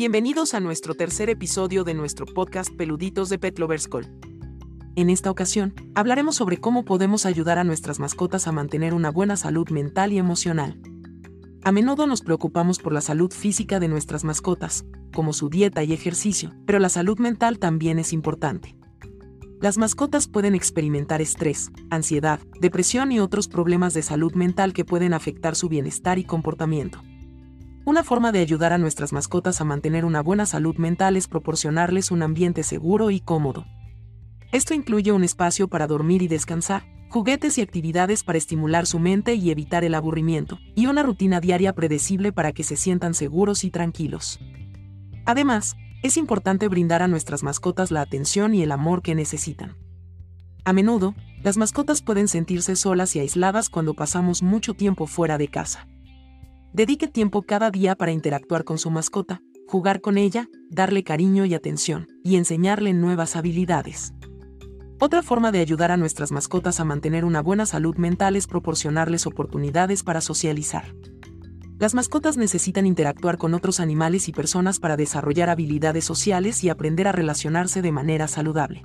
Bienvenidos a nuestro tercer episodio de nuestro podcast Peluditos de Pet. En esta ocasión, hablaremos sobre cómo podemos ayudar a nuestras mascotas a mantener una buena salud mental y emocional. A menudo nos preocupamos por la salud física de nuestras mascotas, como su dieta y ejercicio, pero la salud mental también es importante. Las mascotas pueden experimentar estrés, ansiedad, depresión y otros problemas de salud mental que pueden afectar su bienestar y comportamiento. Una forma de ayudar a nuestras mascotas a mantener una buena salud mental es proporcionarles un ambiente seguro y cómodo. Esto incluye un espacio para dormir y descansar, juguetes y actividades para estimular su mente y evitar el aburrimiento, y una rutina diaria predecible para que se sientan seguros y tranquilos. Además, es importante brindar a nuestras mascotas la atención y el amor que necesitan. A menudo, las mascotas pueden sentirse solas y aisladas cuando pasamos mucho tiempo fuera de casa. Dedique tiempo cada día para interactuar con su mascota, jugar con ella, darle cariño y atención, y enseñarle nuevas habilidades. Otra forma de ayudar a nuestras mascotas a mantener una buena salud mental es proporcionarles oportunidades para socializar. Las mascotas necesitan interactuar con otros animales y personas para desarrollar habilidades sociales y aprender a relacionarse de manera saludable.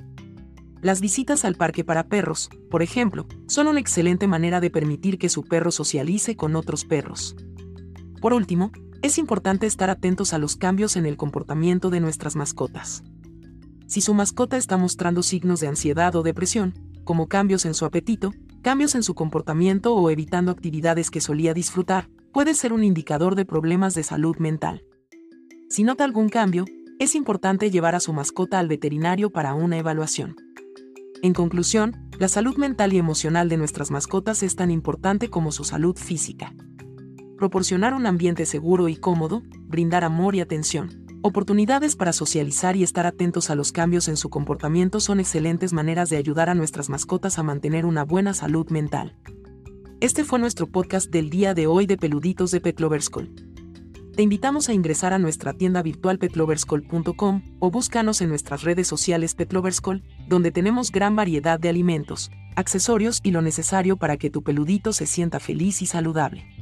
Las visitas al parque para perros, por ejemplo, son una excelente manera de permitir que su perro socialice con otros perros. Por último, es importante estar atentos a los cambios en el comportamiento de nuestras mascotas. Si su mascota está mostrando signos de ansiedad o depresión, como cambios en su apetito, cambios en su comportamiento o evitando actividades que solía disfrutar, puede ser un indicador de problemas de salud mental. Si nota algún cambio, es importante llevar a su mascota al veterinario para una evaluación. En conclusión, la salud mental y emocional de nuestras mascotas es tan importante como su salud física proporcionar un ambiente seguro y cómodo, brindar amor y atención. Oportunidades para socializar y estar atentos a los cambios en su comportamiento son excelentes maneras de ayudar a nuestras mascotas a mantener una buena salud mental. Este fue nuestro podcast del día de hoy de Peluditos de Pet Te invitamos a ingresar a nuestra tienda virtual petloverscall.com o búscanos en nuestras redes sociales Petloverscall, donde tenemos gran variedad de alimentos, accesorios y lo necesario para que tu peludito se sienta feliz y saludable.